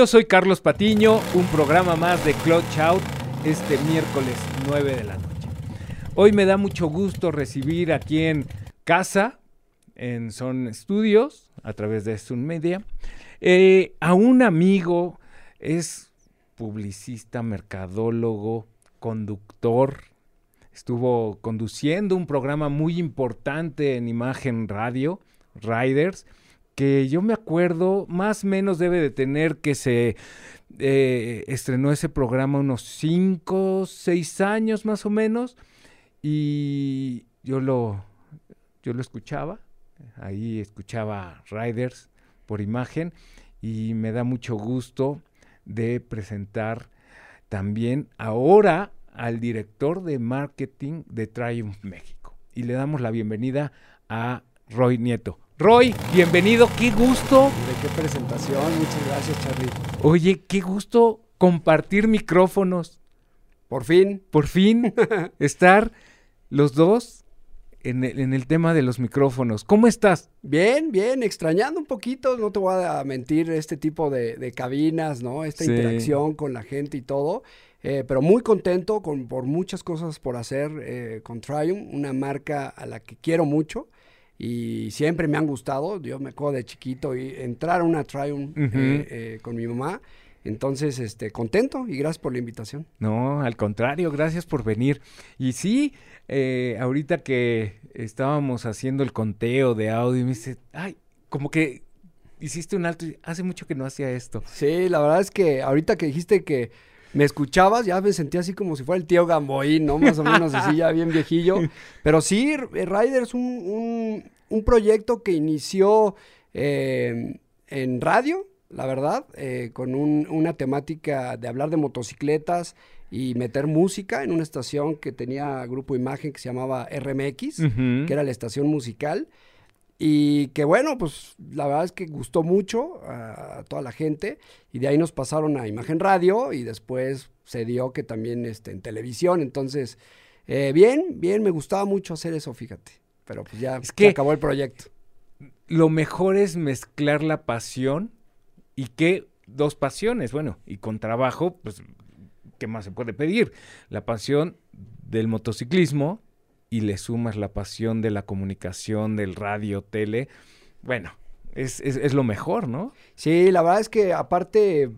yo soy Carlos Patiño, un programa más de Clutch Out este miércoles 9 de la noche. Hoy me da mucho gusto recibir aquí en casa, en Son Studios, a través de Sun Media, eh, a un amigo, es publicista, mercadólogo, conductor, estuvo conduciendo un programa muy importante en imagen radio, Riders, que yo me acuerdo, más o menos debe de tener que se eh, estrenó ese programa unos 5, 6 años más o menos, y yo lo, yo lo escuchaba, ahí escuchaba Riders por imagen, y me da mucho gusto de presentar también ahora al director de marketing de Triumph México. Y le damos la bienvenida a Roy Nieto. Roy, bienvenido, qué gusto. ¿De qué presentación? Muchas gracias, Charlie. Oye, qué gusto compartir micrófonos. Por fin. Por fin estar los dos en el, en el, tema de los micrófonos. ¿Cómo estás? Bien, bien, extrañando un poquito, no te voy a mentir, este tipo de, de cabinas, ¿no? Esta sí. interacción con la gente y todo. Eh, pero muy contento con, por muchas cosas por hacer eh, con Triumph, una marca a la que quiero mucho y siempre me han gustado. Yo me acuerdo de chiquito y entrar a una Triumph uh -huh. eh, con mi mamá. Entonces, este, contento y gracias por la invitación. No, al contrario, gracias por venir. Y sí, eh, ahorita que estábamos haciendo el conteo de audio, me dice, ay, como que hiciste un alto, hace mucho que no hacía esto. Sí, la verdad es que ahorita que dijiste que me escuchabas, ya me sentía así como si fuera el tío Gamboín, ¿no? Más o menos así, ya bien viejillo. Pero sí, Rider es un, un, un, proyecto que inició eh, en radio, la verdad, eh, con un, una temática de hablar de motocicletas y meter música en una estación que tenía grupo imagen que se llamaba RMX, uh -huh. que era la estación musical. Y que bueno, pues la verdad es que gustó mucho a, a, toda la gente y de ahí nos pasaron a Imagen Radio y después se dio que también este, en televisión. Entonces, eh, bien, bien, me gustaba mucho hacer eso, fíjate. Pero pues ya es que acabó el proyecto. Lo mejor es mezclar la pasión y que dos pasiones, bueno, y con trabajo, pues, ¿qué más se puede pedir? La pasión del motociclismo y le sumas la pasión de la comunicación, del radio, tele, bueno, es, es, es, lo mejor, ¿no? Sí, la verdad es que aparte,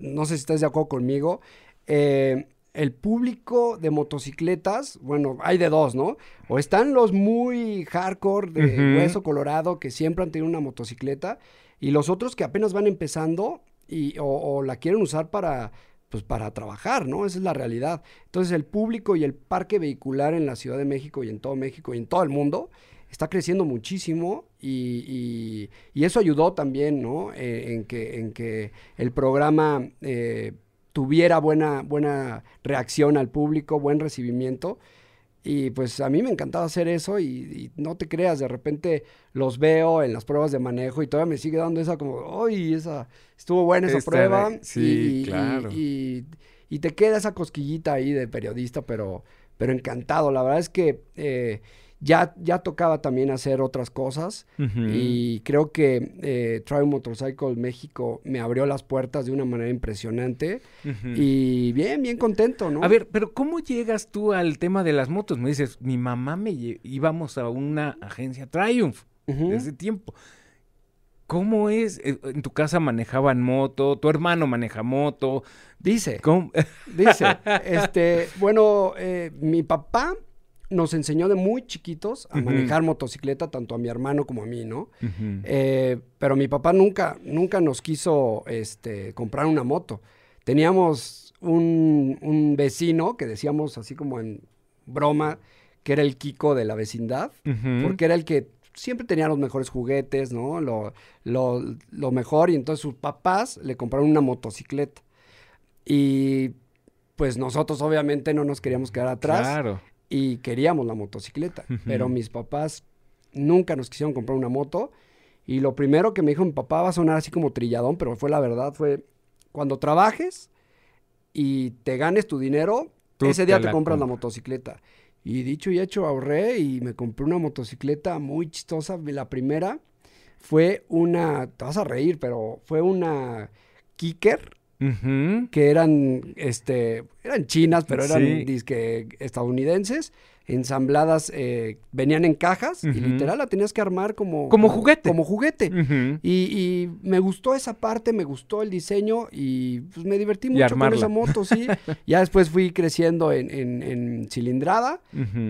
no sé si estás de acuerdo conmigo, eh, el público de motocicletas, bueno, hay de dos, ¿no? O están los muy hardcore de uh -huh. hueso colorado que siempre han tenido una motocicleta y los otros que apenas van empezando y, o, o la quieren usar para pues para trabajar, ¿no? Esa es la realidad. Entonces el público y el parque vehicular en la Ciudad de México y en todo México y en todo el mundo está creciendo muchísimo y, y, y eso ayudó también, ¿no? Eh, en, que, el programa eh, tuviera buena, buena reacción al público, buen recibimiento. Y pues a mí me encantaba hacer eso y, y, no te creas, de repente los veo en las pruebas de manejo y todavía me sigue dando esa como, ¡ay! Esa, estuvo buena esa Esta, prueba. Sí, y, claro. Y, y, te queda esa cosquillita ahí de periodista, pero, pero encantado. La verdad es que eh, ya, ya tocaba también hacer otras cosas uh -huh. y creo que eh, Triumph Motorcycle México me abrió las puertas de una manera impresionante uh -huh. y bien, bien contento, ¿no? A ver, pero ¿cómo llegas tú al tema de las motos? Me dices, mi mamá me íbamos a una agencia Triumph uh -huh. desde tiempo. ¿Cómo es? Eh, ¿En tu casa manejaban moto? ¿Tu hermano maneja moto? Dice. ¿Cómo? Dice. este, bueno, eh, mi papá nos enseñó de muy chiquitos a uh -huh. manejar motocicleta, tanto a mi hermano como a mí, ¿no? Uh -huh. eh, pero mi papá nunca, nunca nos quiso este, comprar una moto. Teníamos un, un, vecino que decíamos así como en broma, que era el Kiko de la vecindad, uh -huh. porque era el que siempre tenía los mejores juguetes, ¿no? Lo, lo, lo mejor, y entonces sus papás le compraron una motocicleta. Y pues nosotros obviamente no nos queríamos quedar atrás. Claro y queríamos la motocicleta, uh -huh. pero mis papás nunca nos quisieron comprar una moto y lo primero que me dijo mi papá va a sonar así como trilladón, pero fue la verdad, fue cuando trabajes y te ganes tu dinero, Tú ese día te, te compras comp la motocicleta. Y dicho y hecho, ahorré y me compré una motocicleta muy chistosa. La primera fue una, te vas a reír, pero fue una Kicker, Que eran, este, eran chinas, pero eran Sí. disque estadounidenses, ensambladas, eh, venían en cajas y literal la tenías que armar como... Como juguete. Como juguete. Y, y me gustó esa parte, me gustó el diseño y pues me divertí mucho con esa moto, sí. ya después fui creciendo en, en- en cilindrada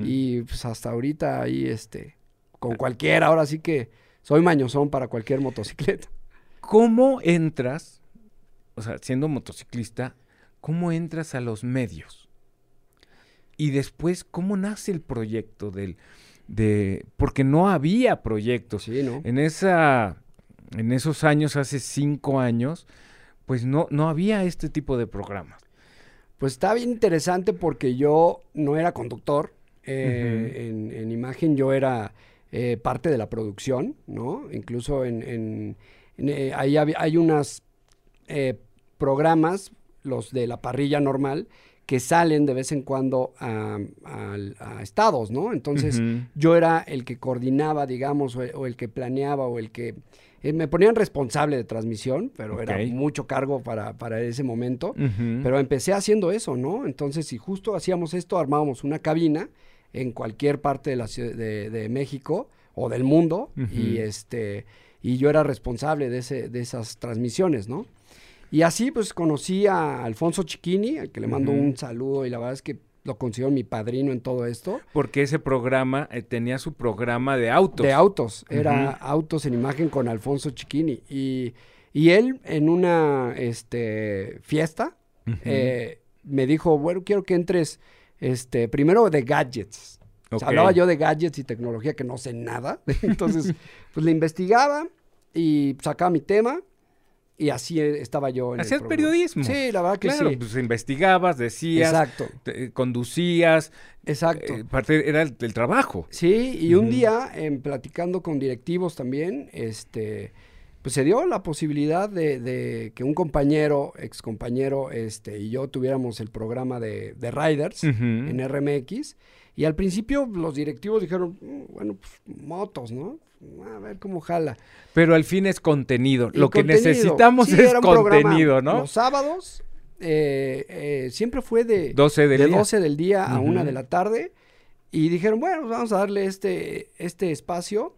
y pues hasta ahorita ahí, este, con cualquiera, ahora sí que soy mañosón para cualquier motocicleta. ¿Cómo entras, o sea, siendo motociclista, cómo entras a los medios? Y después, ¿cómo nace el proyecto del, de, porque no había proyectos. Sí, ¿no? En esa, en esos años, hace cinco años, pues no, no había este tipo de programas. Pues está bien interesante porque yo no era conductor. eh, en, en imagen yo era eh, parte de la producción, ¿no? Incluso en, en- en, eh, ahí hay unos programas, los de la parrilla normal, que salen de vez en cuando a, a- a estados, ¿no? Entonces yo era el que coordinaba, digamos, o, o el que planeaba o el que... eh, me ponían responsable de transmisión, pero era mucho cargo para, para ese momento. Pero empecé haciendo eso, ¿no? Entonces, si justo hacíamos esto, armábamos una cabina en cualquier parte de la ciudad de, de México o del mundo y este y yo era responsable de ese de esas transmisiones, ¿no? Y así pues conocí a Alfonso Chiquini, al que le mando un saludo y la verdad es que lo considero mi padrino en todo esto. Porque ese programa eh, tenía su programa de autos. De autos, era autos en imagen con Alfonso Chiquini. Y, y él en una este, fiesta eh, me dijo, bueno, quiero que entres este, primero de gadgets. O sea, Ok. hablaba yo de gadgets y tecnología que no sé nada. Entonces, pues le investigaba y sacaba mi tema y así eh, estaba yo en el Hacías programa. periodismo. Sí, la verdad que Claro, sí. pues investigabas, decías, Exacto, te- conducías, exacto. eh, parte era el, el trabajo. Sí, y un día, en platicando con directivos también, este, pues se dio la posibilidad de, de que un compañero, ex compañero, este, y yo tuviéramos el programa de, de Riders Ujú. en RMX. Y al principio los directivos dijeron, "Mm, bueno, pues motos, ¿no? A ver cómo jala. Pero al fin es contenido. Y Lo que necesitamos Sí, es programa contenido, ¿no? Los sábados eh, eh, siempre fue de, 12 del de día. 12 del día a Ujú. 1 de la tarde. Y dijeron, bueno, pues vamos a darle este, este espacio.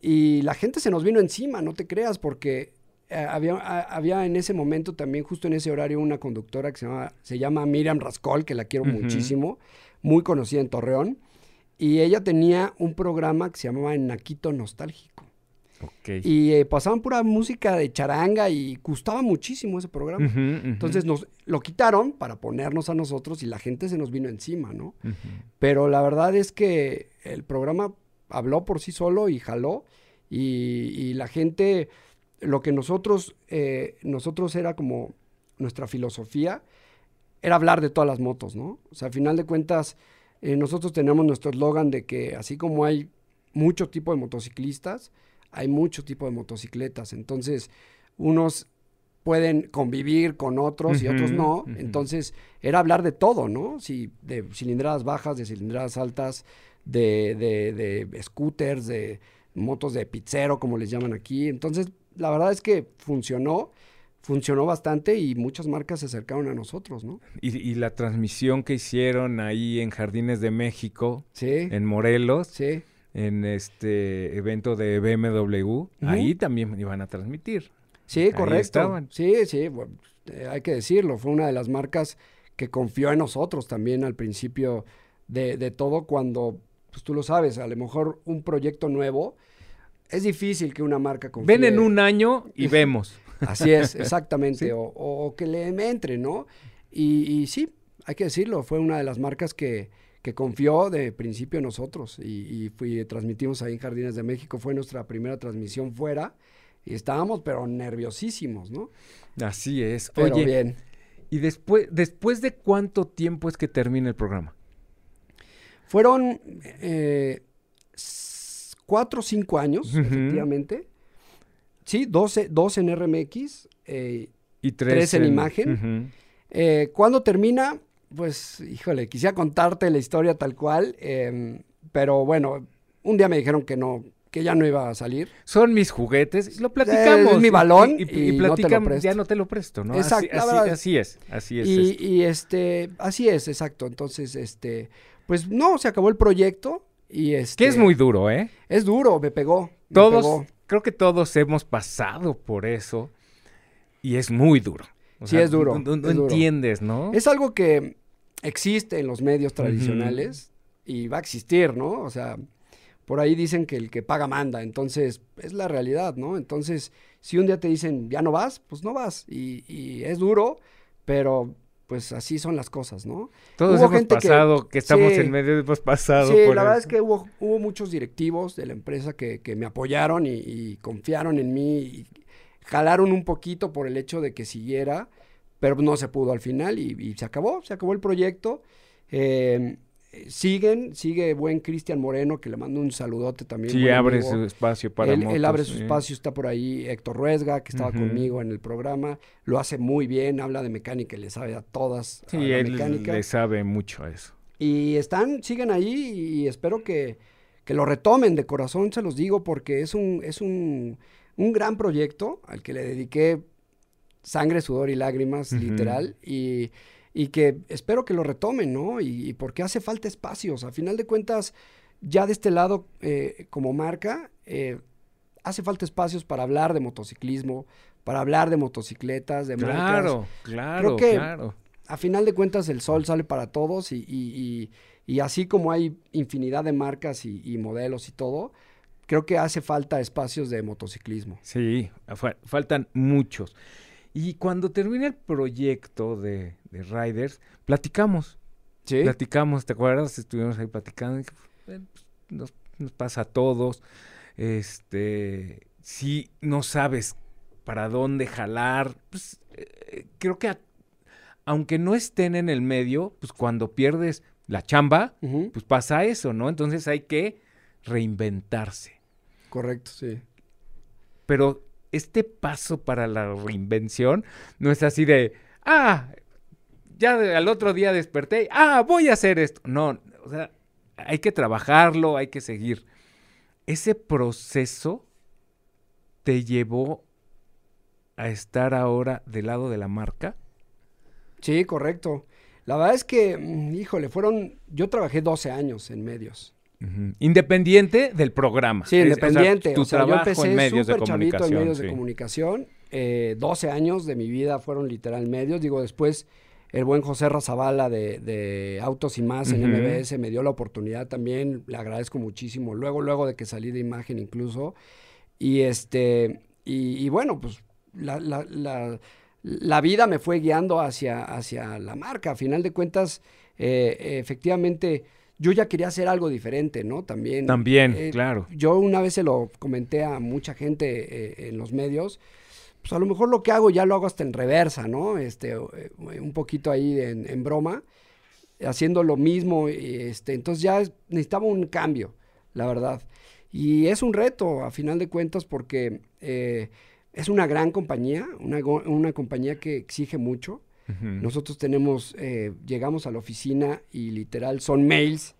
Y la gente se nos vino encima, no te creas, porque eh, había, había en ese momento también, justo en ese horario, una conductora que se llama, se llama Miriam Rascol, que la quiero muchísimo, muy conocida en Torreón. Y ella tenía un programa que se llamaba Naquito Nostálgico. Y eh, pasaban pura música de charanga y gustaba muchísimo ese programa. Entonces nos lo quitaron para ponernos a nosotros y la gente se nos vino encima, ¿no? Pero la verdad es que el programa habló por sí solo y jaló y, y la gente, lo que nosotros, eh, nosotros era como nuestra filosofía, era hablar de todas las motos, ¿no? O sea, al final de cuentas, eh, nosotros tenemos nuestro eslogan de que así como hay mucho tipo de motociclistas, hay mucho tipo de motocicletas. Entonces, unos pueden convivir con otros y otros no. Entonces, era hablar de todo, ¿no? Si, de cilindradas bajas, de cilindradas altas, de, de, de scooters, de motos de pizzero, como les llaman aquí. Entonces, la verdad es que funcionó, funcionó bastante y muchas marcas se acercaron a nosotros, ¿no? Y, y la transmisión que hicieron ahí en Jardines de México, Sí, en Morelos, sí. en este evento de BMW, ahí también iban a transmitir. Sí, Ahí correcto. estaban. Sí, sí, bueno, eh, hay que decirlo, fue una de las marcas que confió en nosotros también al principio de, de todo cuando, pues tú lo sabes, a lo mejor un proyecto nuevo, es difícil que una marca confíe. Ven en un año y vemos. Así es, exactamente, Sí. o, o que le entre, ¿no? Y, y sí, hay que decirlo, fue una de las marcas que, que confió de principio en nosotros y, y fui, transmitimos ahí en Jardines de México, fue nuestra primera transmisión fuera y estábamos pero nerviosísimos, ¿no? Así es. Pero Oye, bien. ¿y después, después de cuánto tiempo es que termina el programa? Fueron eh, cuatro o cinco años, efectivamente. Sí, 12, 12 en RMX. eh, Y tres, Tres en imagen. Ujú. eh, ¿Cuándo termina? Pues, híjole, quisiera contarte la historia tal cual, em, pero bueno, un día me dijeron que no, que ya no iba a salir. Son mis juguetes, lo platicamos. es mi balón y, no platicamos, presto. ya no te lo presto, ¿no? Exacto, Así, es, así es. Y, esto. y, este, así es, exacto. Entonces, este, pues no, se acabó el proyecto y este. Que es muy duro, ¿eh? Es duro, me pegó. me Todos, pegó. Creo que todos hemos pasado por eso y es muy duro. O Sí, es duro, No, no es duro. entiendes, ¿no? Es algo que existe en los medios tradicionales y va a existir, ¿no? O sea, por ahí dicen que el que paga manda, entonces es la realidad, ¿no? Entonces, si un día te dicen, ya no vas, pues no vas. Y, y es duro, pero pues así son las cosas, ¿no? Todos hubo hemos gente pasado, que, estamos sí. en medio, hemos pasado Sí, por la verdad es que hubo, hubo muchos directivos de la empresa que, que me apoyaron y, y confiaron en mí y jalaron un poquito por el hecho de que siguiera, pero no se pudo al final y, y se acabó, se acabó el proyecto. Eh, siguen, sigue buen Cristian Moreno, que le mando un saludote también. Sí, abre amigo. su espacio para él, él motos, abre su espacio, está por ahí Héctor Ruesga, que estaba conmigo en el programa, lo hace muy bien, habla de mecánica y le sabe a todas a Sí, la él mecánica. le sabe mucho a eso. Y están, siguen ahí y espero que, que lo retomen de corazón, se los digo, porque es un, es un, un gran proyecto al que le dediqué sangre, sudor y lágrimas, literal, y, y que espero que lo retomen, ¿no? Y, y porque hace falta espacios. A final de cuentas, ya de este lado, eh, como marca, eh, hace falta espacios para hablar de motociclismo, para hablar de motocicletas, de marcas Claro, claro, que- claro. a final de cuentas el sol sale para todos y, y- y- y así como hay infinidad de marcas y, modelos y todo, creo que hace falta espacios de motociclismo. Sí, fa- faltan muchos. Y cuando termine el proyecto de, de Riders, platicamos. ¿Sí? Platicamos, ¿te acuerdas? Estuvimos ahí platicando. y dije, "Eh, pues, nos, nos pasa a todos. Este, si no sabes para dónde jalar, pues eh, creo que a- aunque no estén en el medio, pues cuando pierdes la chamba, pues pasa eso, ¿no? Entonces hay que reinventarse. Correcto, sí. Pero este paso para la reinvención no es así de, ah, ya al otro día desperté, ah, voy a hacer esto. No, o sea, hay que trabajarlo, hay que seguir. Ese proceso te llevó a estar ahora del lado de la marca. Sí, correcto. La verdad es que, mm, híjole, fueron, yo trabajé 12 años en medios. Independiente del programa. Sí, Es- o sea, independiente. tu O sea, yo trabajo empecé en medios de chavito en comunicación. medios de comunicación. Eh, 12 años de mi vida fueron literal medios. Digo, después el buen José Razabala de, de Autos y Más en. MBS me dio la oportunidad también. Le agradezco muchísimo. Luego, luego de que salí de imagen incluso. Y este, y, y bueno, pues la, la- la- la vida me fue guiando hacia, hacia la marca. A final de cuentas, eh, efectivamente, yo ya quería hacer algo diferente, ¿no? También. También, eh, claro. yo una vez se lo comenté a mucha gente eh, en los medios, pues a lo mejor lo que hago ya lo hago hasta en reversa, ¿no? Este, eh, un poquito ahí en, en broma, haciendo lo mismo, y, este, entonces ya necesitaba un cambio, la verdad. Y es un reto, a final de cuentas, porque eh, es una gran compañía, una, una compañía que exige mucho. Ujú. Nosotros tenemos, eh, llegamos a la oficina y literal son mails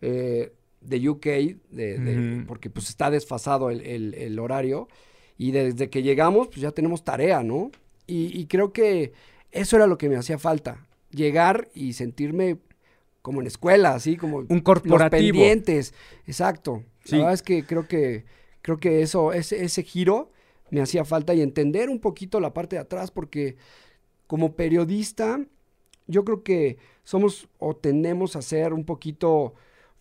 eh, de UK, de, de- Ujú. porque pues está desfasado el, el- el horario y desde que llegamos pues ya tenemos tarea, ¿no? Y, y creo que eso era lo que me hacía falta, llegar y sentirme como en escuela, así como Un corporativo. los pendientes, exacto. Sí. La verdad es que creo que creo que eso ese, ese giro me hacía falta y entender un poquito la parte de atrás porque como periodista yo creo que somos o tendemos a ser un poquito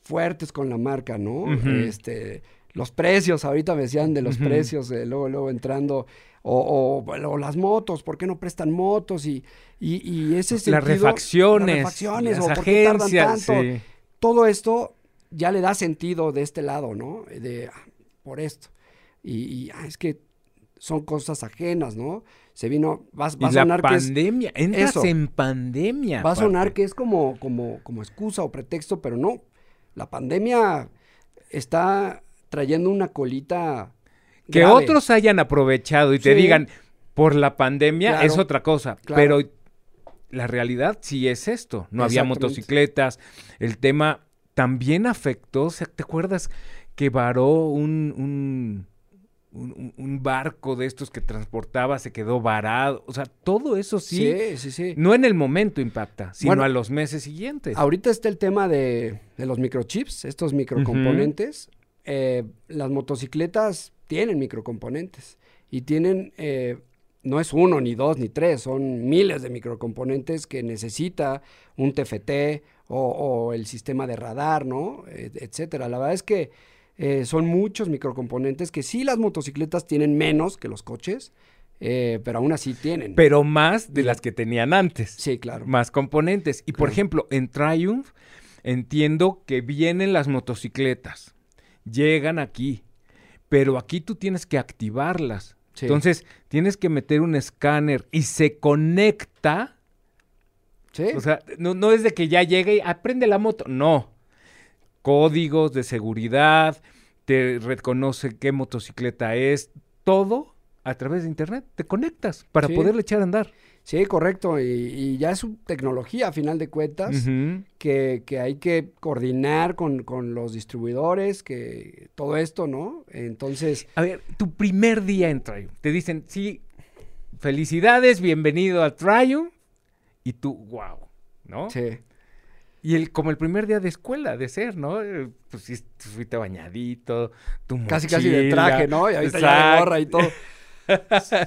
fuertes con la marca, ¿no? Este los precios, ahorita me decían de los precios, eh, luego, luego entrando, o, o- o las motos, ¿por qué no prestan motos? Y, y, y ese Las sentido- refacciones, las refacciones, las o por qué tardan agencias, tanto sí. todo esto ya le da sentido de este lado, ¿no? De, ah, por esto. Y, y, ah, es que son cosas ajenas, ¿no? Se vino, va, a la sonar que es, entras eso. en pandemia. va a sonar que es como, como, como excusa o pretexto, pero no. La pandemia está trayendo una colita Que grave. otros hayan aprovechado y te digan por la pandemia Claro, es otra cosa, claro. pero la realidad sí es esto. No había motocicletas, el tema también afectó, ¿te acuerdas que varó un, un, un- un barco de estos que transportaba, se quedó varado. O sea, todo eso sí, Sí, sí, sí. no en el momento impacta, sino Bueno, a los meses siguientes. Ahorita está el tema de, de los microchips, estos microcomponentes. Eh, las motocicletas tienen microcomponentes y tienen, eh, no es uno, ni dos, ni tres, son miles de microcomponentes que necesita un TFT o, o el sistema de radar, ¿no? Eh, etcétera. La verdad es que eh, son muchos microcomponentes que sí las motocicletas tienen menos que los coches, eh, pero aún así tienen. Pero más de las que tenían antes. sí, claro. Más componentes. Y por ejemplo, en Triumph entiendo que vienen las motocicletas, llegan aquí, pero aquí tú tienes que activarlas. Sí. Entonces, tienes que meter un escáner y se conecta. Sí. O sea, no, no es de que ya llegue y aprende la moto. No. Códigos de seguridad, te reconoce qué motocicleta es, todo a través de internet. Te conectas para Sí. poderle echar a andar. Sí, correcto. Y, y ya es su tecnología, a final de cuentas, que, que hay que coordinar con, con los distribuidores, que todo esto, ¿no? Entonces, A ver, tu primer día en Triumph. Te dicen, sí, felicidades, bienvenido a Triumph. Y tú, wow, ¿no? sí. Y el, como el primer día de escuela, de ser, ¿no? Eh, Pues sí, fuiste bañadito, tu Casi, casi de traje, ¿no? Y ahorita ya de gorra y todo.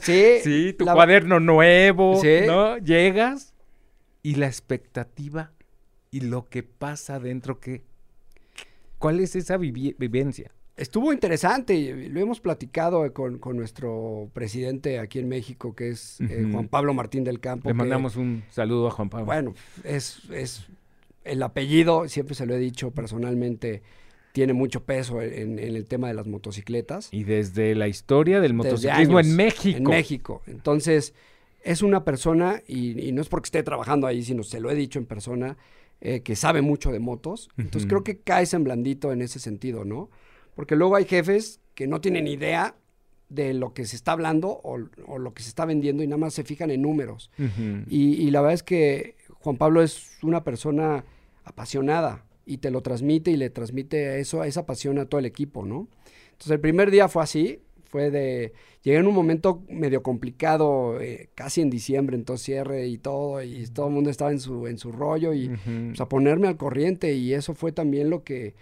Sí. Sí, tu la- cuaderno nuevo, Sí. ¿no? Llegas y la expectativa y lo que pasa dentro, que, ¿cuál es esa vivi- vivencia? Estuvo interesante, lo hemos platicado con, con nuestro presidente aquí en México, que es eh. Juan Pablo Martín del Campo. Le que- mandamos un saludo a Juan Pablo. Bueno, es, es el apellido, siempre se lo he dicho personalmente, tiene mucho peso en, en el tema de las motocicletas. Y desde la historia del motociclismo años, en México. En México. Entonces, es una persona, y, y no es porque esté trabajando ahí, sino se lo he dicho en persona, eh, que sabe mucho de motos. Entonces, creo que caes en blandito en ese sentido, ¿no? Porque luego hay jefes que no tienen idea de lo que se está hablando o, o lo que se está vendiendo y nada más se fijan en números. Y la verdad es que Juan Pablo es una persona apasionada y te lo transmite y le transmite eso, esa pasión a todo el equipo, ¿no? Entonces el primer día fue así, fue de, llegué en un momento medio complicado, eh, casi en diciembre, entonces cierre y todo, y todo el mundo estaba en su, en su rollo y Ujú. pues, a ponerme al corriente y eso fue también lo que,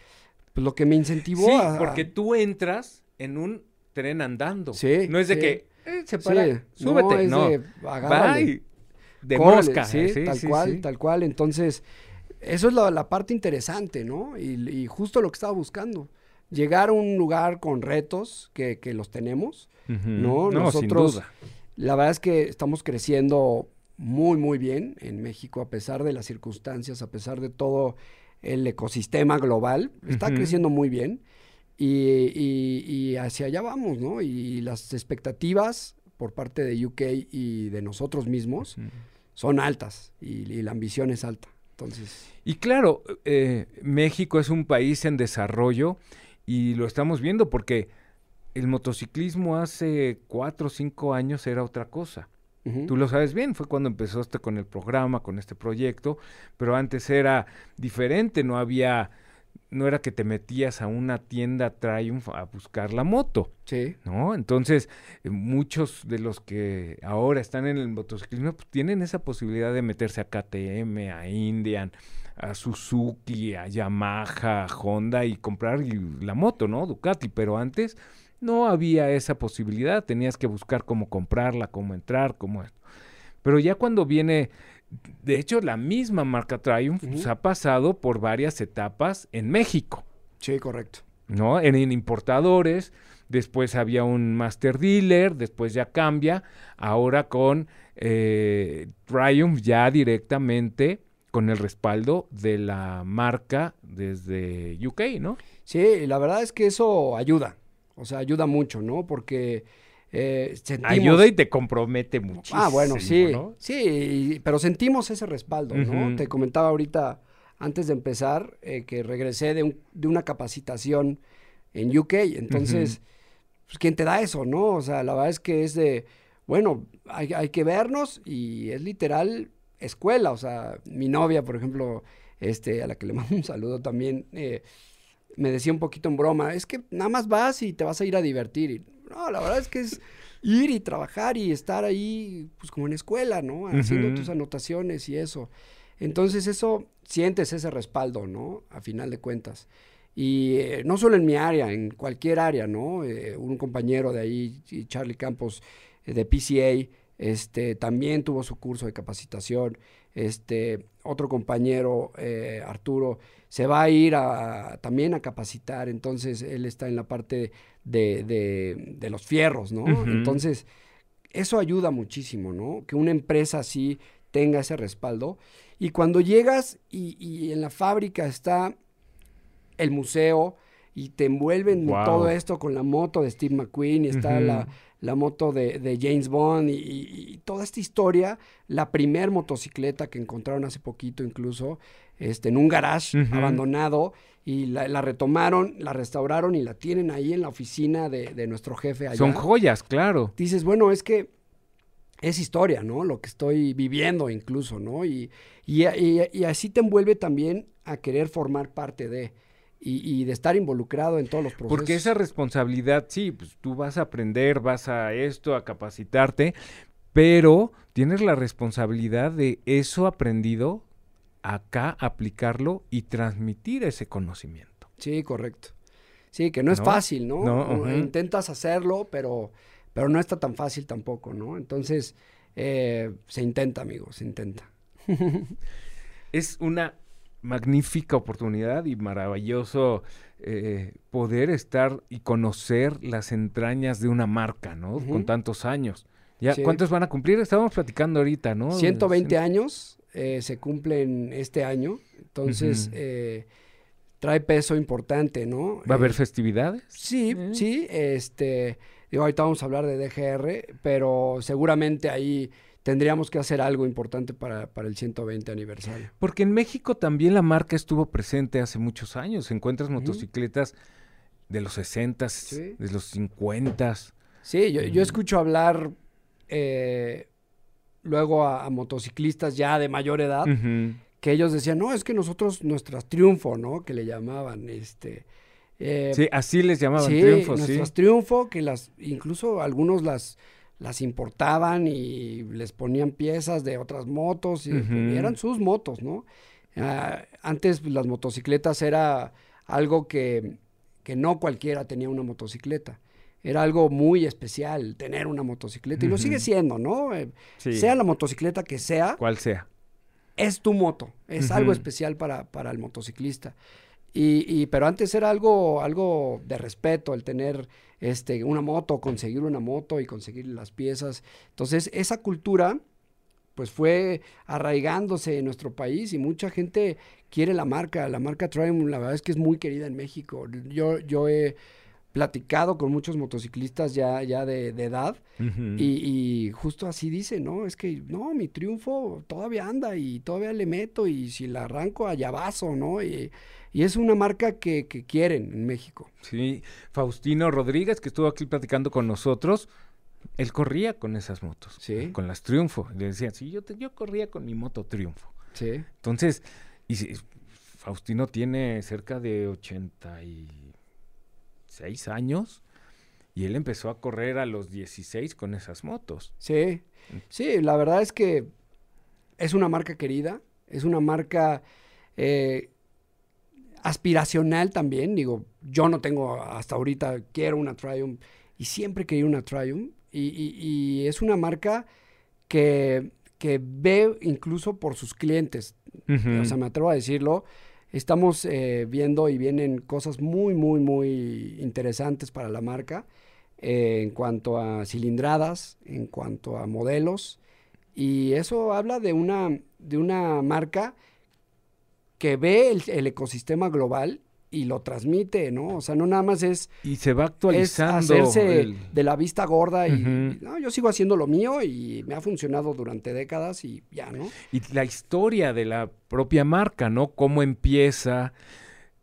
pues, lo que me incentivó Sí, a... porque tú entras en un tren andando. Sí, No es de sí. que eh, se Sí, para, súbete. es No, de. De Córrele, mosca. sí, tal sí, cual, sí. tal cual. Entonces, eso es la, la parte interesante, ¿no? Y, y justo lo que estaba buscando. Llegar a un lugar con retos que, que los tenemos. No, sin nosotros- duda. La verdad es que estamos creciendo muy, muy bien en México, a pesar de las circunstancias, a pesar de todo el ecosistema global. Está creciendo muy bien. Y, y- y hacia allá vamos, ¿no? Y las expectativas por parte de UK y de nosotros mismos son altas y, y la ambición es alta. Entonces, Y claro, eh, México es un país en desarrollo y lo estamos viendo porque el motociclismo hace cuatro o cinco años era otra cosa. Tú lo sabes bien, fue cuando empezaste con el programa, con este proyecto, pero antes era diferente, no había, no era que te metías a una tienda Triumph a buscar la moto, sí, ¿no? Entonces, eh, muchos de los que ahora están en el motociclismo pues, tienen esa posibilidad de meterse a KTM, a Indian, a Suzuki, a Yamaha, a Honda y comprar la moto, ¿no? Ducati, pero antes no había esa posibilidad, tenías que buscar cómo comprarla, cómo entrar, cómo esto. Pero ya cuando viene, de hecho, la misma marca Triumph pues, Ujú. ha pasado por varias etapas en México. sí, correcto. ¿no? En, en importadores, después había un master dealer, después ya cambia, ahora con eh, Triumph ya directamente con el respaldo de la marca desde UK, ¿no? Sí, la verdad es que eso ayuda, o sea, ayuda mucho, ¿no? Porque eh, sentimos... Ayuda y te compromete muchísimo. Ah, bueno, sí, ¿no? sí, pero sentimos ese respaldo, ¿no? Te comentaba ahorita, antes de empezar, eh, que regresé de, un- de una capacitación en UK, entonces, pues, ¿quién te da eso, no? O sea, la verdad es que es de, bueno, hay, hay que vernos y es literal escuela, o sea, mi novia, por ejemplo, este, a la que le mando un saludo también, eh, me decía un poquito en broma, es que nada más vas y te vas a ir a divertir. No, la verdad es que es ir y trabajar y estar ahí, pues como en escuela, ¿no? Haciendo tus anotaciones y eso. Entonces eso, sientes ese respaldo, ¿no? A final de cuentas. Y eh, no solo en mi área, en cualquier área, ¿no? Eh, un compañero de ahí, Charlie Campos, eh, de PCA, este, también tuvo su curso de capacitación. Este, otro compañero, Arturo, se va a ir a, también a capacitar, entonces él está en la parte de, de, los fierros, ¿no? Entonces, eso ayuda muchísimo, ¿no? Que una empresa así tenga ese respaldo. Y cuando llegas y, y en la fábrica está el museo y te envuelven todo esto con la moto de Steve McQueen y está la, la, moto de, James Bond y, toda esta historia, la primer motocicleta que encontraron hace poquito incluso, este, en un garage abandonado y la, retomaron, la restauraron y la tienen ahí en la oficina de, nuestro jefe allá. Son joyas, claro. Dices, bueno, es que es historia, ¿no? Lo que estoy viviendo incluso, ¿no? Y, y, y así te envuelve también a querer formar parte de y, de estar involucrado en todos los procesos. Porque esa responsabilidad, sí, pues tú vas a aprender, vas a esto, a capacitarte, pero tienes la responsabilidad de eso aprendido acá aplicarlo y transmitir ese conocimiento. Sí, correcto. Sí, que no es fácil, ¿no? Intentas hacerlo, pero, pero no está tan fácil tampoco, ¿no? Entonces, eh, se intenta, amigo, se intenta. es una magnífica oportunidad y maravilloso eh, poder estar y conocer las entrañas de una marca, ¿no? Con tantos años. ¿Ya cuántos van a cumplir? Estábamos platicando ahorita, ¿no? 120 años eh, se cumplen este año, entonces eh, trae peso importante, ¿no? ¿Va a haber festividades? Sí, sí, este, digo, ahorita vamos a hablar de DGR, pero seguramente ahí tendríamos que hacer algo importante para, el 120 aniversario. Porque en México también la marca estuvo presente hace muchos años. Encuentras motocicletas de los 60, de los 50. Sí, yo, yo escucho hablar eh, luego a, motociclistas ya de mayor edad que ellos decían, no, es que nosotros, nuestras triunfo, ¿no? Que le llamaban, este... Eh, sí, así les llamaban triunfo, nuestras triunfo, que las, incluso algunos las las importaban y les ponían piezas de otras motos y, eran sus motos, ¿no? Ah, antes las motocicletas era algo que, no cualquiera tenía una motocicleta. Era algo muy especial tener una motocicleta y lo sigue siendo, ¿no? Eh, sea la motocicleta que sea. Cual sea. Es tu moto, es algo especial para, para el motociclista. Y, y, pero antes era algo, algo de respeto el tener este, una moto, conseguir una moto y conseguir las piezas. Entonces, esa cultura pues fue arraigándose en nuestro país y mucha gente quiere la marca. La marca Triumph, la verdad es que es muy querida en México. Yo, yo he platicado con muchos motociclistas ya, ya de, edad y, justo así dice, ¿no? Es que, no, mi triunfo todavía anda y todavía le meto y si la arranco allá vaso, ¿no? Y, y es una marca que, quieren en México. Sí, Faustino Rodríguez, que estuvo aquí platicando con nosotros, él corría con esas motos, ¿Sí? con las Triunfo. Le decían, sí, yo, yo corría con mi moto Triunfo. Sí. Entonces, y Faustino tiene cerca de 86 años y él empezó a correr a los 16 con esas motos. Sí, sí, la verdad es que es una marca querida, es una marca eh, aspiracional también, digo, yo no tengo hasta ahorita, quiero una Triumph y siempre quería una Triumph y, es una marca que, que, ve incluso por sus clientes, o sea, me atrevo a decirlo, estamos eh, viendo y vienen cosas muy, muy, muy interesantes para la marca eh, en cuanto a cilindradas, en cuanto a modelos y eso habla de una, de una marca que ve el, ecosistema global y lo transmite, ¿no? O sea, no nada más es... Y se va actualizando. hacerse de la vista gorda y, no, yo sigo haciendo lo mío y me ha funcionado durante décadas y ya, ¿no? Y la historia de la propia marca, ¿no? Cómo empieza,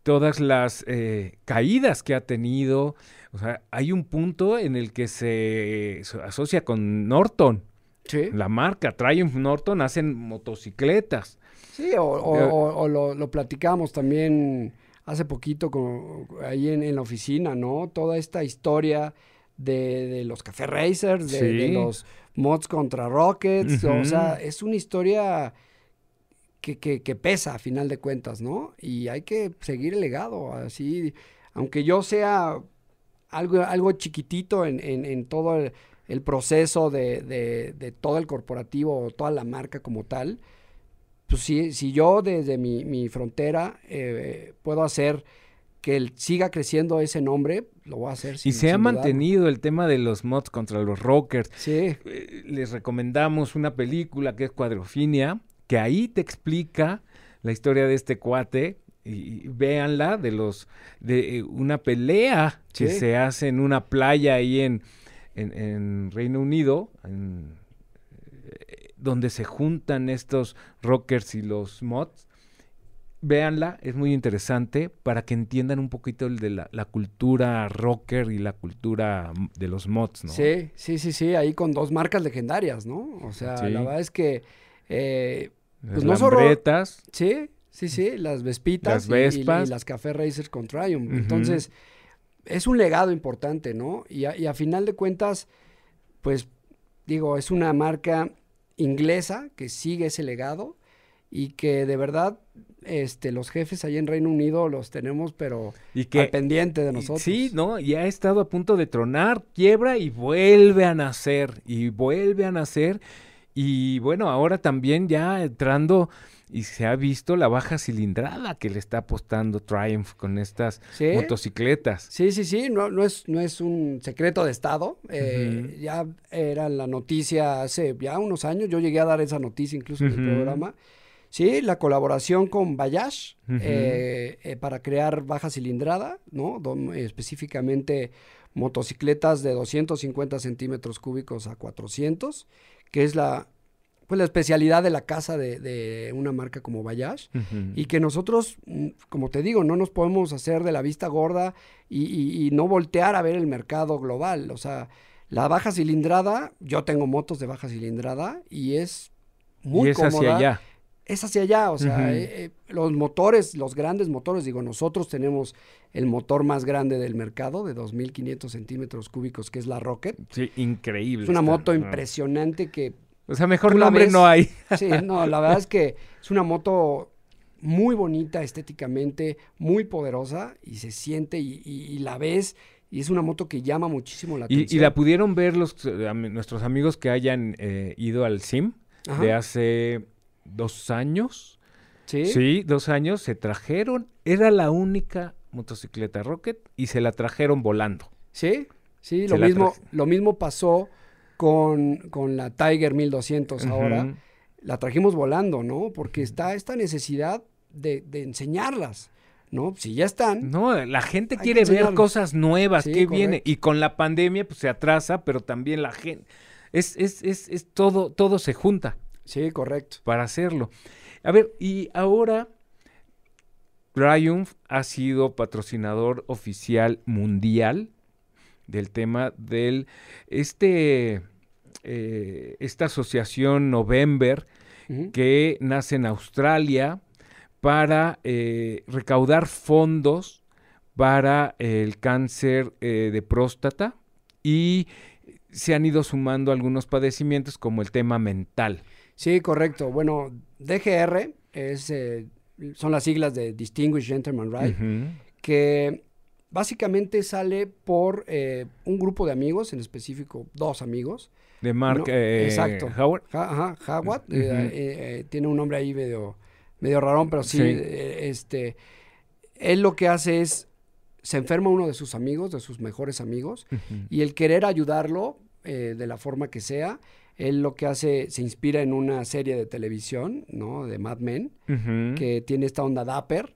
todas las eh, caídas que ha tenido. O sea, hay un punto en el que se asocia con Norton. Sí. La marca Triumph Norton hacen motocicletas. Sí, o, lo, lo, platicamos también hace poquito con, ahí en, la oficina, ¿no? Toda esta historia de, los Café Racers, de, los mods contra Rockets, o sea, es una historia que, que, pesa a final de cuentas, ¿no? Y hay que seguir el legado, así, aunque yo sea algo, algo chiquitito en, en, todo el, proceso de, de, todo el corporativo, toda la marca como tal, pues si, si yo desde mi, frontera eh, puedo hacer que siga creciendo ese nombre, lo voy a hacer. y se ha mantenido el tema de los mods contra los rockers. Sí. Eh, les recomendamos una película que es Cuadrofinia, que ahí te explica la historia de este cuate y, véanla de los de eh, una pelea que se hace en una playa ahí en, en, Reino Unido, donde se juntan estos rockers y los mods. Véanla, es muy interesante para que entiendan un poquito el de la, cultura rocker y la cultura de los mods, ¿no? Sí, sí, sí, sí, ahí con dos marcas legendarias, ¿no? O sea, la verdad es que eh, pues no solo... Sí, Sí, sí, las Vespitas Y, las Café Racers con Triumph. Entonces, es un legado importante, ¿no? Y a, final de cuentas, pues, digo, es una marca inglesa que sigue ese legado y que de verdad este, los jefes allá en Reino Unido los tenemos, pero y que, al pendiente de nosotros. Sí, ¿no? Y ha estado a punto de tronar, quiebra y vuelve a nacer, y vuelve a nacer. Y bueno, ahora también ya entrando y se ha visto la baja cilindrada que le está apostando Triumph con estas motocicletas. Sí, sí, sí, no, no, es, no es un secreto de Estado. Eh, ya era la noticia hace ya unos años, yo llegué a dar esa noticia incluso en el programa. Sí, la colaboración con Bayash eh, eh, para crear baja cilindrada, ¿no? específicamente motocicletas de 250 centímetros cúbicos a 400, que es la pues la especialidad de la casa de, una marca como Bayash y que nosotros, mm, como te digo, no nos podemos hacer de la vista gorda y, no voltear a ver el mercado global. O sea, la baja cilindrada, yo tengo motos de baja cilindrada y es muy y es hacia allá. Es hacia allá, o sea, eh, eh, los motores, los grandes motores, digo, nosotros tenemos el motor más grande del mercado de 2.500 centímetros cúbicos, que es la Rocket. Sí, increíble. Es una moto impresionante que o sea, mejor nombre no hay. Sí, no, la verdad es que es una moto muy bonita estéticamente, muy poderosa y se siente y, la ves y es una moto que llama muchísimo la atención. Y, la pudieron ver los, nuestros amigos que hayan eh, ido al SIM de hace dos años. Sí. Sí, dos años, se trajeron, era la única motocicleta Rocket y se la trajeron volando. Sí, sí, lo mismo, lo mismo pasó con, con la Tiger 1200 ahora, la trajimos volando, ¿no? Porque está esta necesidad de, de enseñarlas. ¿no? Si ya están. No, la gente quiere ver cosas nuevas, ¿qué viene? Y con la pandemia, pues se atrasa, pero también la gente. Es, es, es, es todo, todo se junta. Sí, correcto. Para hacerlo. A ver, y ahora Triumph ha sido patrocinador oficial mundial del tema del este eh, esta asociación November que nace en Australia para eh, recaudar fondos para el cáncer eh, de próstata y se han ido sumando algunos padecimientos como el tema mental. Sí, correcto. Bueno, DGR es, son las siglas de Distinguished Gentleman Right, que Básicamente sale por eh, un grupo de amigos, en específico dos amigos. De Mark eh, exacto. Howard. ajá, Howard. Eh, tiene un nombre ahí medio, medio rarón, pero sí, este, él lo que hace es, se enferma uno de sus amigos, de sus mejores amigos, y el querer ayudarlo de la forma que sea, él lo que hace, se inspira en una serie de televisión, ¿no? De Mad Men, que tiene esta onda dapper,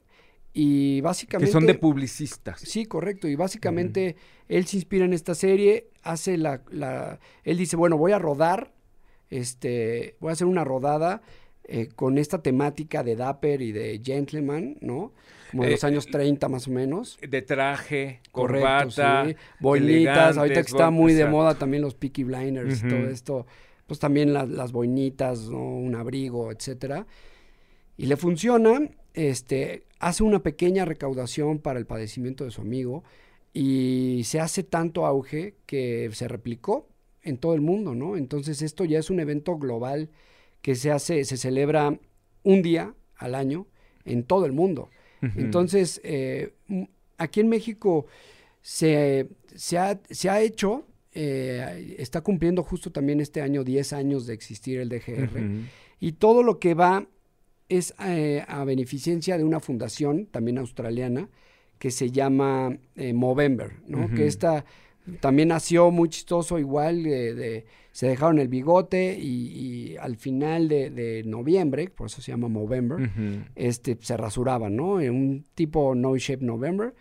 y básicamente... Que son de publicistas. Sí, correcto. Y básicamente él se inspira en esta serie, hace la, la... Él dice, bueno, voy a rodar, este, voy a hacer una rodada eh, con esta temática de Dapper y de Gentleman, ¿no? Como de los eh, años 30 más o menos. De traje, corbata, sí. boinitas. Ahorita que está muy de moda también los Peaky Blinders, todo esto. Pues también las boinitas, ¿no? Un abrigo, etcétera. Y le funciona este, hace una pequeña recaudación para el padecimiento de su amigo y se hace tanto auge que se replicó en todo el mundo, ¿no? Entonces esto ya es un evento global que se hace, se celebra un día al año en todo el mundo. Entonces, eh, aquí en México se, se, ha, se ha, hecho, eh, está cumpliendo justo también este año 10 años de existir el DGR, y todo lo que va es eh, a beneficencia de una fundación también australiana que se llama Movember, ¿no? Que esta también nació muy chistoso igual, de, se dejaron el bigote y, al final de, noviembre, por eso se llama Movember, este, se rasuraban, ¿no? En un tipo No Shape November.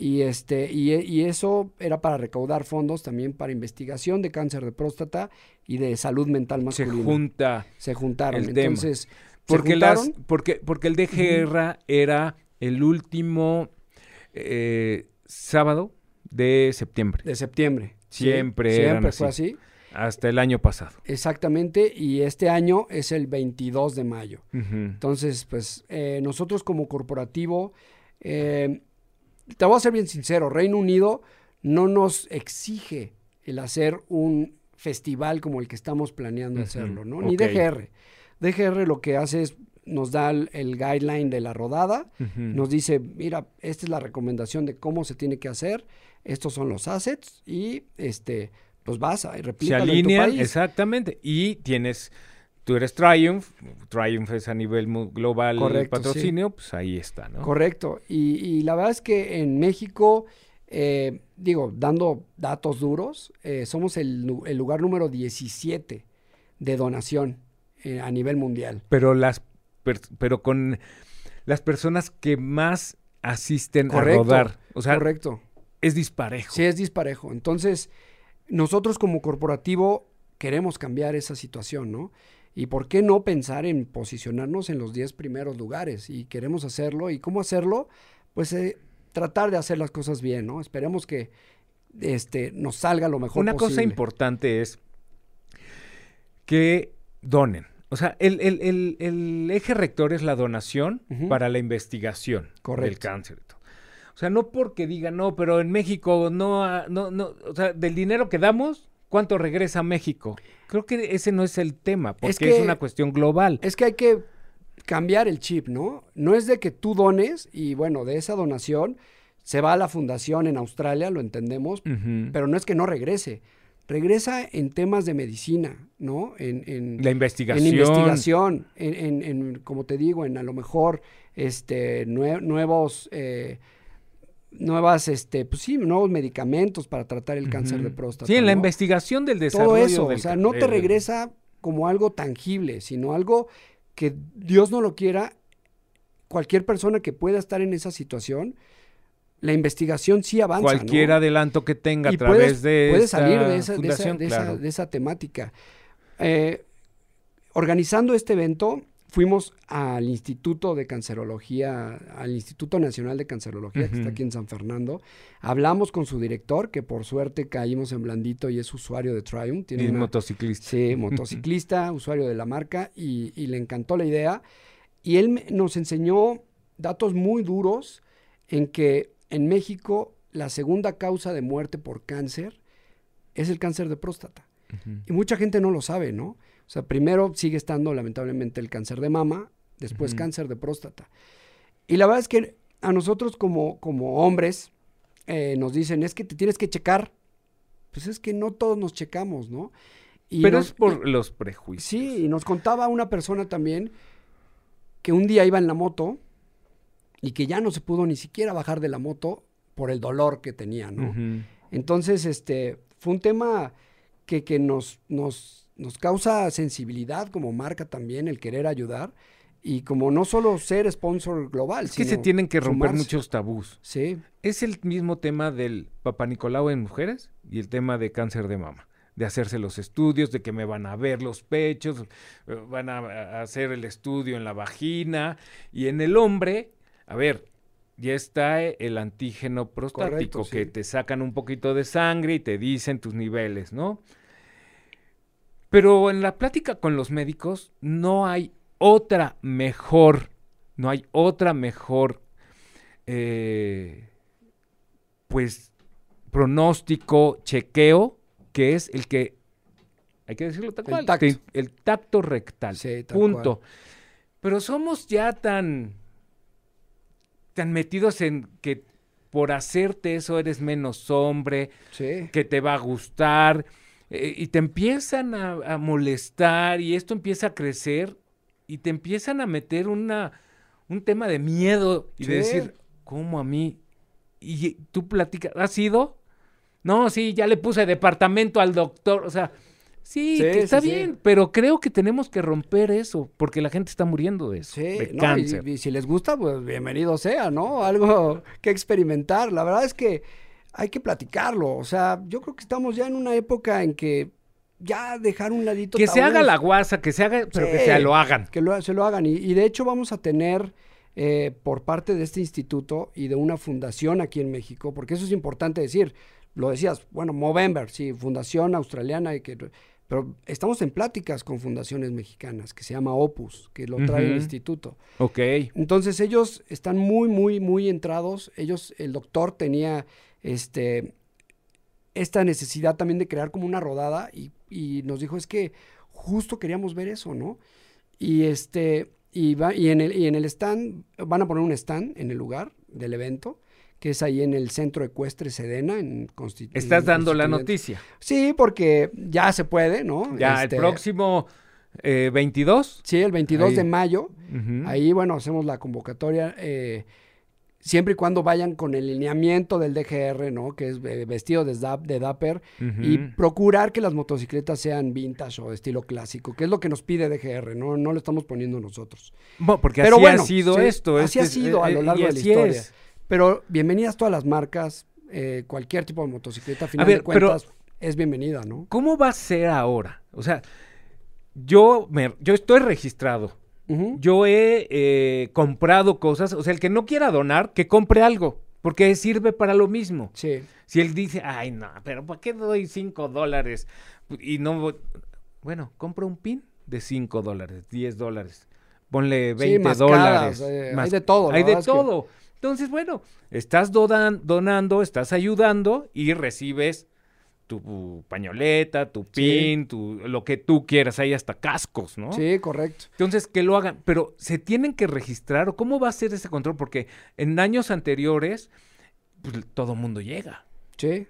Y, este, y, eso era para recaudar fondos también para investigación de cáncer de próstata y de salud mental masculina. Se junta. Se juntaron. Entonces, porque, Las, porque, porque el DGR era el último eh, sábado de septiembre. De septiembre. Siempre. siempre fue así. Hasta el año pasado. Exactamente, y este año es el 22 de mayo. Entonces, pues eh, nosotros como corporativo, eh, te voy a ser bien sincero, Reino Unido no nos exige el hacer un festival como el que estamos planeando hacerlo, ¿no? Ni DGR. DGR lo que hace es nos da el, guideline de la rodada, nos dice, mira, esta es la recomendación de cómo se tiene que hacer, estos son los assets y este pues vas a replicar Se alinean, exactamente, y tienes tú eres Triumph, Triumph es a nivel global el patrocinio, pues ahí está, ¿no? Correcto, y, la verdad es que en México, eh, digo, dando datos duros, eh, somos el, lugar número 17 de donación eh, a nivel mundial. Pero las pero con las personas que más asisten a rodar. O sea, correcto. Es disparejo. Sí, es disparejo. Entonces, nosotros como corporativo queremos cambiar esa situación, ¿no? Y por qué no pensar en posicionarnos en los 10 primeros lugares y queremos hacerlo. ¿Y cómo hacerlo? Pues eh, tratar de hacer las cosas bien, ¿no? Esperemos que este, nos salga lo mejor Una posible. cosa importante es que donen. O sea, el, eje rector es la donación para la investigación del cáncer. O sea, no porque digan, no, pero en México no, no, no, o sea, del dinero que damos, ¿cuánto regresa a México? Creo que ese no es el tema, porque es, una cuestión global. Es que hay que cambiar el chip, ¿no? No es de que tú dones y bueno, de esa donación se va a la fundación en Australia, lo entendemos, pero no es que no regrese regresa en temas de medicina, ¿no? En, la investigación. En investigación, en, como te digo, en a lo mejor este, nuevos, eh, nuevas, este, pues sí, nuevos medicamentos para tratar el cáncer de próstata. Sí, en la investigación del desarrollo. Todo eso, o sea, no te regresa como algo tangible, sino algo que Dios no lo quiera, cualquier persona que pueda estar en esa situación, la investigación sí avanza. Cualquier adelanto que tenga a través de puede salir de esa, de esa, temática. Eh, organizando este evento, fuimos al Instituto de Cancerología, al Instituto Nacional de Cancerología, que está aquí en San Fernando. Hablamos con su director, que por suerte caímos en blandito y es usuario de Triumph. Tiene y motociclista. Sí, motociclista, usuario de la marca, y, y le encantó la idea. Y él nos enseñó datos muy duros en que en México la segunda causa de muerte por cáncer es el cáncer de próstata. Y mucha gente no lo sabe, ¿no? O sea, primero sigue estando lamentablemente el cáncer de mama, después cáncer de próstata. Y la verdad es que a nosotros como, como hombres eh, nos dicen, es que te tienes que checar. Pues es que no todos nos checamos, ¿no? Pero es por los prejuicios. Sí, y nos contaba una persona también que un día iba en la moto y que ya no se pudo ni siquiera bajar de la moto por el dolor que tenía, ¿no? Entonces, este, fue un tema que, que nos, nos, nos causa sensibilidad como marca también, el querer ayudar. Y como no solo ser sponsor global, es que se tienen que romper muchos tabús. Sí. Es el mismo tema del Papa Nicolau en mujeres y el tema de cáncer de mama de hacerse los estudios, de que me van a ver los pechos, eh, van a hacer el estudio en la vagina y en el hombre a ver, ya está el antígeno prostático, que te sacan un poquito de sangre y te dicen tus niveles, ¿no? Pero en la plática con los médicos no hay otra mejor no hay otra mejor, eh, pues, pronóstico, chequeo, que es el que, hay que decirlo tal El cual, tacto. te- el tacto rectal. Sí, punto. Pero somos ya tan, tan metidos en que por hacerte eso eres menos hombre, Sí. que te va a gustar, eh, y te empiezan a, a molestar, y esto empieza a crecer, y te empiezan a meter una, un tema de miedo, y de decir, ¿cómo a mí? Y tú platicas, ¿has ido? No, sí, ya le puse departamento al doctor, o sea, sí, Sí, que está sí, sí. bien, pero creo que tenemos que romper eso, porque la gente está muriendo de eso, Sí, de no, y- cáncer. y, si les gusta, pues bienvenido sea, ¿no? Algo que experimentar. La verdad es que hay que platicarlo. O sea, yo creo que estamos ya en una época en que ya dejar un ladito. que se haga la guasa, que se haga, pero que se lo hagan. Que lo- se lo hagan. Y, y de hecho vamos a tener eh, por parte de este instituto y de una fundación aquí en México, porque eso es importante decir. Lo decías, bueno, Movember, sí, fundación australiana, y que, pero estamos en pláticas con fundaciones mexicanas, que se llama Opus, que lo trae el instituto. Ok. Entonces ellos están muy, muy, muy entrados. Ellos, el doctor tenía este, esta necesidad también de crear como una rodada y, y nos dijo, es que justo queríamos ver eso, ¿no? Y este, y, va, y, en el, y en el stand, van a poner un stand en el lugar del evento, que es ahí en el centro ecuestre Sedena. En Consti- Estás en dando la noticia. Sí, porque ya se puede, ¿no? Ya, Este, el próximo eh, 22. Sí, el 22 Ahí. de mayo. Ahí, bueno, hacemos la convocatoria eh, siempre y cuando vayan con el lineamiento del DGR, ¿no? Que es eh, vestido de, Dapper y procurar que las motocicletas sean vintage o estilo clásico, que es lo que nos pide DGR, ¿no? No lo estamos poniendo nosotros. Bueno, porque Pero así bueno, ha sido sí, esto. así este ha es- sido a eh, lo eh, largo de la historia. es. Pero bienvenidas todas las marcas, eh, cualquier tipo de motocicleta, a final ver, de pero- cuentas, es bienvenida, ¿no? ¿Cómo va a ser ahora? O sea, yo, me, yo estoy registrado. Yo he eh, comprado cosas. O sea, el que no quiera donar, que compre algo. Porque sirve para lo mismo. Sí, Si él dice, ay, no, pero ¿para qué doy 5 dólares? Y no. Bueno, compra un pin de 5 dólares, 10 dólares. Ponle 20 mascadas, dólares. eh, mas- hay de todo, Hay de que- todo. Entonces, bueno, estás donan- donando, estás ayudando y recibes tu pañoleta, tu Sí. pin, tu, lo que tú quieras. Hay hasta cascos, ¿no? sí, correcto. Entonces, que lo hagan, pero ¿se tienen que registrar o cómo va a ser ese control? Porque en años anteriores, pues todo mundo llega Sí.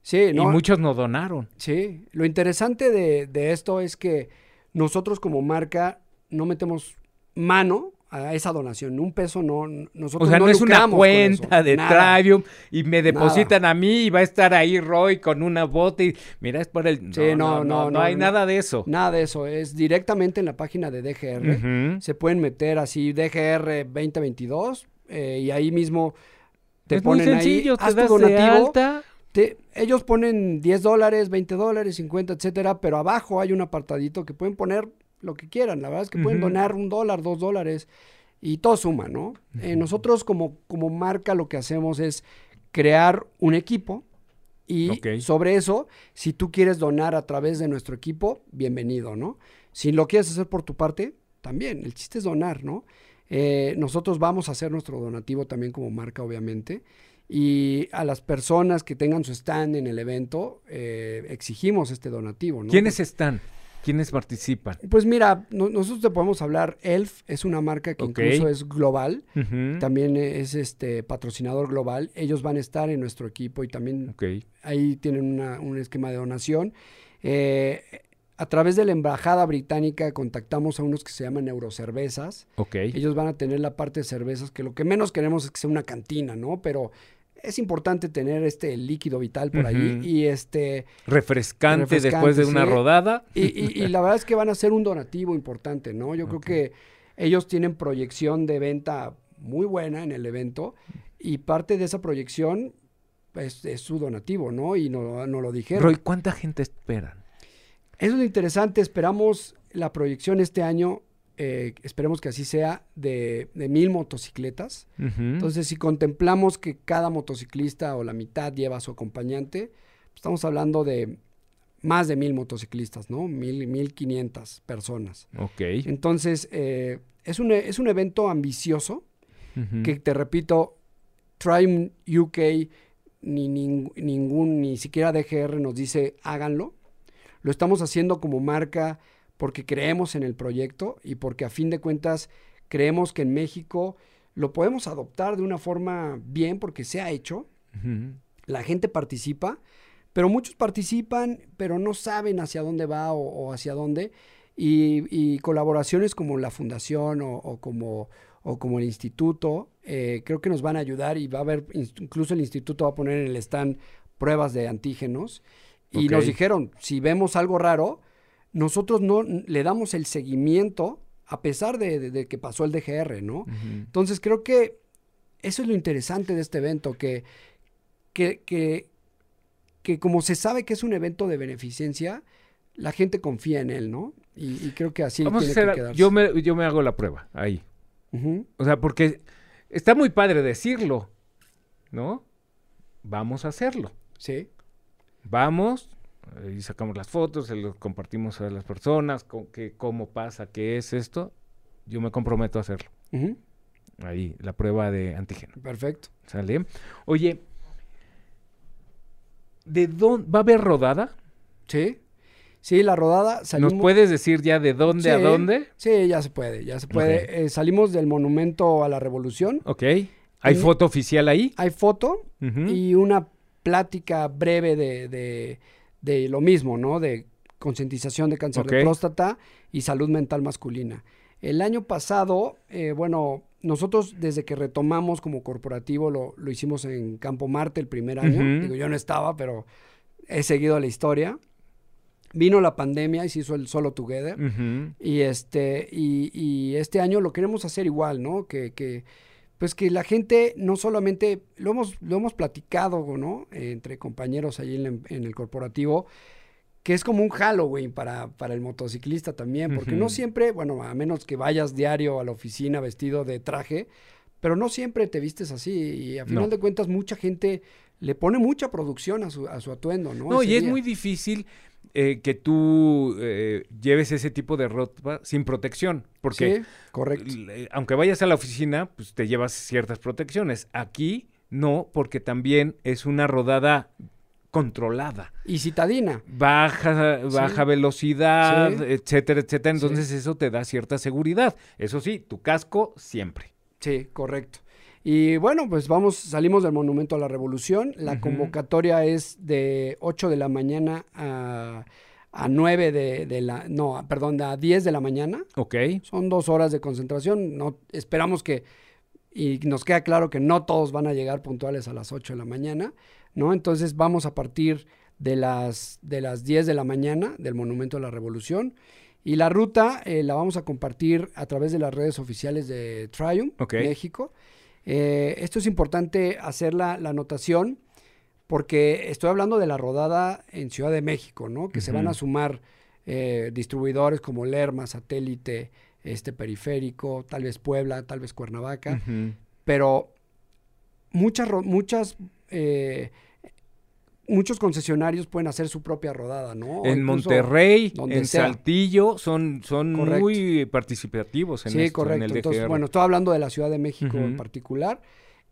Sí, no, y muchos no donaron. Sí, lo interesante de, de esto es que nosotros como marca no metemos mano a esa donación, un peso no, O nosotros sea, no, es una cuenta de nada. Trivium y me depositan a mí y va a estar ahí Roy con una bota y mira, es por el... Sí, no, no, no, no, hay nada de eso. Nada de eso, es directamente en la página de DGR. Se pueden meter así DGR 2022 eh, y ahí mismo te es muy ponen sencillo, ahí, te das de donativo. alta. Te- ellos ponen 10 dólares, 20 dólares, 50, etcétera, pero abajo hay un apartadito que pueden poner lo que quieran. La verdad es que pueden donar un dólar, dos dólares y todo suma, ¿no? Eh, nosotros como, como marca lo que hacemos es crear un equipo y sobre eso, si tú quieres donar a través de nuestro equipo, bienvenido, ¿no? Si lo quieres hacer por tu parte, también. El chiste es donar, ¿no? Eh, nosotros vamos a hacer nuestro donativo también como marca, obviamente. Y a las personas que tengan su stand en el evento, eh, exigimos este donativo, ¿no? ¿Quiénes están? ¿Quiénes participan? Pues mira, no- nosotros te podemos hablar, Elf es una marca que incluso es global, también es este patrocinador global, ellos van a estar en nuestro equipo y también ahí tienen una- un esquema de donación. Eh, a través de la embajada británica contactamos a unos que se llaman Eurocervezas. Ok. Ellos van a tener la parte de cervezas, que lo que menos queremos es que sea una cantina, ¿no? Pero es importante tener este líquido vital por allí Ujú. y este Refrescante, Refrescante, después de una rodada. y, y- y la verdad es que van a ser un donativo importante, ¿no? Yo creo que ellos tienen proyección de venta muy buena en el evento y parte de esa proyección es, es su donativo, ¿no? Y no, no lo dijeron. Roy, ¿cuánta gente esperan? Eso es interesante. Esperamos la proyección este año, eh, esperemos que así sea, de, de mil motocicletas. Entonces, si contemplamos que cada motociclista o la mitad lleva a su acompañante, pues, estamos hablando de más de mil motociclistas, ¿no? Mil, mil quinientas personas. ok. Entonces, eh, es un, es un evento ambicioso que te repito, Triumph UK ni, nin- ningún, ni siquiera DGR nos dice háganlo. Lo estamos haciendo como marca porque creemos en el proyecto y porque a fin de cuentas creemos que en México lo podemos adoptar de una forma bien porque se ha hecho. La gente participa, pero muchos participan, pero no saben hacia dónde va o, o hacia dónde. Y, y colaboraciones como la fundación o, o como, o como el instituto, eh, creo que nos van a ayudar y va a haber, incluso el instituto va a poner en el stand pruebas de antígenos. Y Ok. nos dijeron, si vemos algo raro, nosotros no le damos el seguimiento a pesar de, de- de que pasó el DGR, ¿no? Entonces creo que eso es lo interesante de este evento, que, que, que, que como se sabe que es un evento de beneficencia, la gente confía en él, ¿no? Y, y creo que así Vamos a tiene hacer, que a- quedarse. yo me, yo me hago la prueba ahí. O sea, porque está muy padre decirlo, ¿no? Vamos a hacerlo. Sí, Vamos y sacamos las fotos, se los compartimos a las personas, con qué, cómo pasa, qué es esto. Yo me comprometo a hacerlo. Ahí, la prueba de antígeno. perfecto. ¿Sale? Oye, ¿de dónde va a haber rodada? Sí, sí, la rodada salimos... ¿Nos puedes decir ya de dónde a dónde? Sí, ya se puede, ya se puede. Eh, salimos del Monumento a la Revolución. Ok. ¿Hay foto oficial ahí? Hay foto y una plática breve de, de- de lo mismo, ¿no? De concientización de cáncer de próstata y salud mental masculina. El año pasado, eh, bueno, nosotros desde que retomamos como corporativo lo, lo hicimos en Campo Marte el primer año. Digo, yo no estaba, pero he seguido la historia. Vino la pandemia y se hizo el Solo Together. Y este, y, y este año lo queremos hacer igual, ¿no? Que, que, pues que la gente no solamente, lo hemos, lo hemos platicado, ¿no? Eh, entre compañeros allí en, en el corporativo, que es como un Halloween para, para el motociclista también, porque no siempre, bueno, a menos que vayas diario a la oficina vestido de traje, pero no siempre te vistes así. Y a final No. de cuentas, mucha gente le pone mucha producción a su, a su atuendo, ¿no? No, Ese y es día. muy difícil eh, que tú eh, lleves ese tipo de ropa sin protección, porque Sí, correcto. l- aunque vayas a la oficina, pues te llevas ciertas protecciones. Aquí no, porque también es una rodada controlada. Y citadina. Baja, baja velocidad, Sí. etcétera, etcétera. Entonces eso te da cierta seguridad. Eso sí, tu casco siempre. Sí, correcto. Y bueno, pues vamos, salimos del Monumento a la Revolución. La convocatoria es de 8 de la mañana a, a 9 de, de la, no, perdón, a 10 de la mañana. Ok. Son dos horas de concentración. No, esperamos que, y nos queda claro que no todos van a llegar puntuales a las 8 de la mañana, ¿no? Entonces vamos a partir de las, de las 10 de la mañana del Monumento a la Revolución. Y la ruta eh, la vamos a compartir a través de las redes oficiales de Triumph. México. Eh, esto es importante hacer la, la anotación porque estoy hablando de la rodada en Ciudad de México, ¿no? Que se van a sumar eh, distribuidores como Lerma, Satélite, este Periférico, tal vez Puebla, tal vez Cuernavaca, pero muchas, muchas, eh, muchos concesionarios pueden hacer su propia rodada, ¿no? O En Monterrey, donde en sea. Saltillo, son, son Correcto. muy participativos en sí, esto, correcto. en el Entonces, DGR. bueno, estoy hablando de la Ciudad de México en particular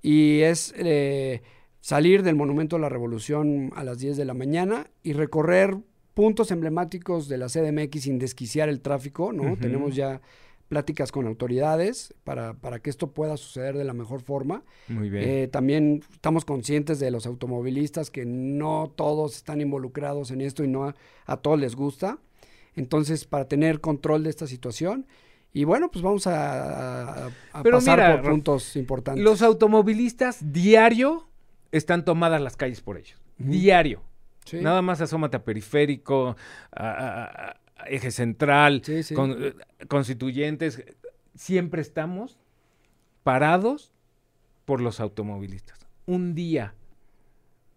y es eh, salir del Monumento a la Revolución a las 10 de la mañana y recorrer puntos emblemáticos de la CDMX sin desquiciar el tráfico, ¿no? Tenemos ya pláticas con autoridades para, para que esto pueda suceder de la mejor forma. Muy bien. Eh, también estamos conscientes de los automovilistas que no todos están involucrados en esto y no a, a todos les gusta. Entonces, para tener control de esta situación, y bueno, pues vamos a, a- a Pero pasar mira, por puntos importantes. Los automovilistas diario están tomadas las calles por ellos. Diario. Sí, Nada más asómate a periférico, a eje central, sí, sí. con- eh, constituyentes. Siempre estamos parados por los automovilistas. Un día,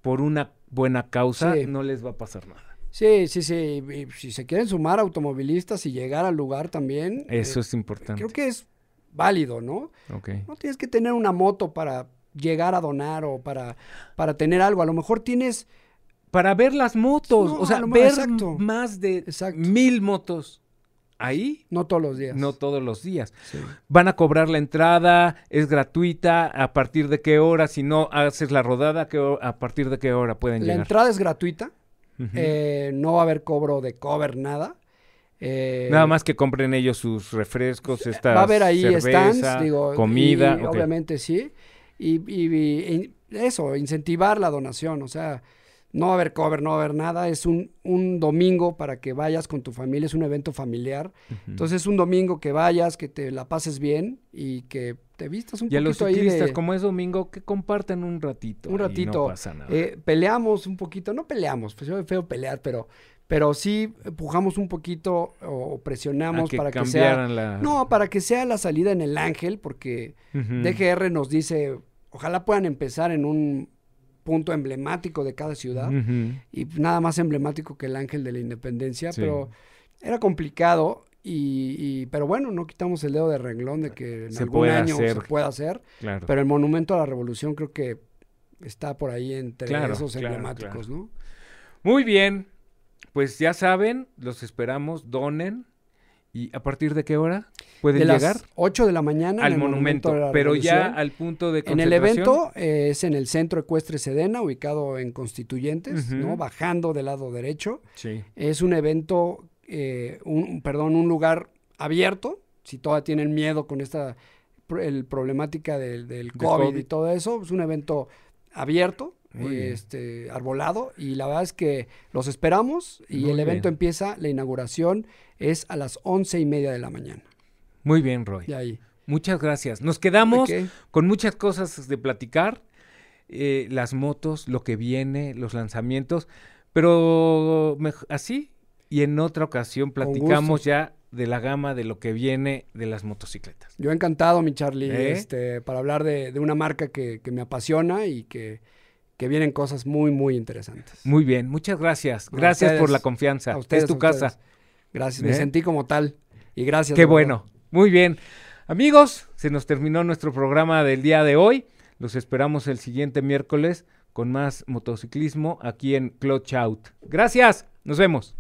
por una buena causa, Sí. no les va a pasar nada. Sí, sí, sí. si se quieren sumar automovilistas y llegar al lugar también, eh, Eso es importante. creo que es válido, ¿no? Ok. No tienes que tener una moto para llegar a donar o para, para tener algo. A lo mejor tienes Para ver las motos, No, o sea, ver exacto. más de Exacto. mil motos ahí. No todos los días. No todos los días. Sí. Van a cobrar la entrada, es gratuita, a partir de qué hora, si no haces la rodada, ¿qué ho- a partir de qué hora pueden La llegar. entrada es gratuita. Eh, no va a haber cobro de cover, nada. Eh, Nada más que compren ellos sus refrescos, esta Va a haber ahí cerveza, stands, digo, comida. y obviamente sí. Y, y- y- y eso, incentivar la donación, o sea, no va a haber cover, no va a haber nada, es un, un domingo para que vayas con tu familia, es un evento familiar. Entonces es un domingo que vayas, que te la pases bien y que te vistas un y a los poquito ahí ciclistas, de... como es domingo, que compartan un ratito. Un ratito. No pasa nada. Eh, peleamos un poquito, no peleamos, pues es feo pelear, pero, pero sí empujamos un poquito o, presionamos a que para que sea... la... No, para que sea la salida en el Ángel, porque. DGR nos dice, ojalá puedan empezar en un punto emblemático de cada ciudad y nada más emblemático que el Ángel de la Independencia, Sí. pero era complicado y, y- pero bueno, no quitamos el dedo de renglón de que en Se algún puede año hacer. se pueda hacer, Claro. pero el Monumento a la Revolución creo que está por ahí entre Claro, esos claro, emblemáticos, ¿no? Muy bien. Pues ya saben, los esperamos, donen. ¿Y a partir de qué hora pueden De las llegar? 8 de la mañana Al en el monumento, pero ya al punto de En el concentración. evento eh, es en el Centro Ecuestre Sedena, ubicado en Constituyentes. ¿no? Bajando del lado derecho. Sí. Es un evento, eh, un, perdón, un lugar abierto. Si todavía tienen miedo con esta el problemática del, del De COVID, COVID. y todo eso, es un evento abierto. Este, arbolado, y la verdad es que los esperamos y Muy el evento bien. empieza, la inauguración es a las once y media de la mañana. Muy bien, Roy. Y ahí. Muchas gracias. Nos quedamos con muchas cosas de platicar. eh, las motos, lo que viene, los lanzamientos. Pero así. Y en otra ocasión platicamos ya de la gama de lo que viene de las motocicletas. Yo encantado, mi Charlie, ¿Eh? este, para hablar de, de una marca que, que me apasiona y que, que vienen cosas muy, muy interesantes. Muy bien, muchas gracias. Gracias por la confianza. A ustedes, es tu a casa. Gracias, me sentí como tal. Y gracias. Qué verdad. bueno. Muy bien. Amigos, se nos terminó nuestro programa del día de hoy. Los esperamos el siguiente miércoles con más motociclismo aquí en Clutch Out. Gracias. Nos vemos.